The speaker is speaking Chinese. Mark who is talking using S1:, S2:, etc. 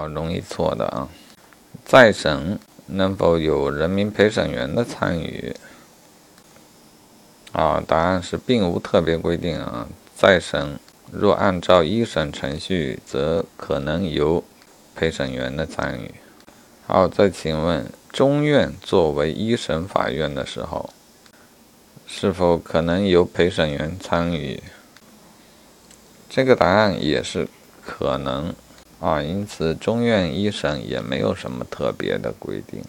S1: 啊，容易错的啊。再审能否有人民陪审员的参与？啊，答案是并无特别规定啊。再审若按照一审程序，则可能由陪审员的参与。好，再请问，中院作为一审法院的时候，是否可能由陪审员参与？这个答案也是可能啊，因此中院一审也没有什么特别的规定。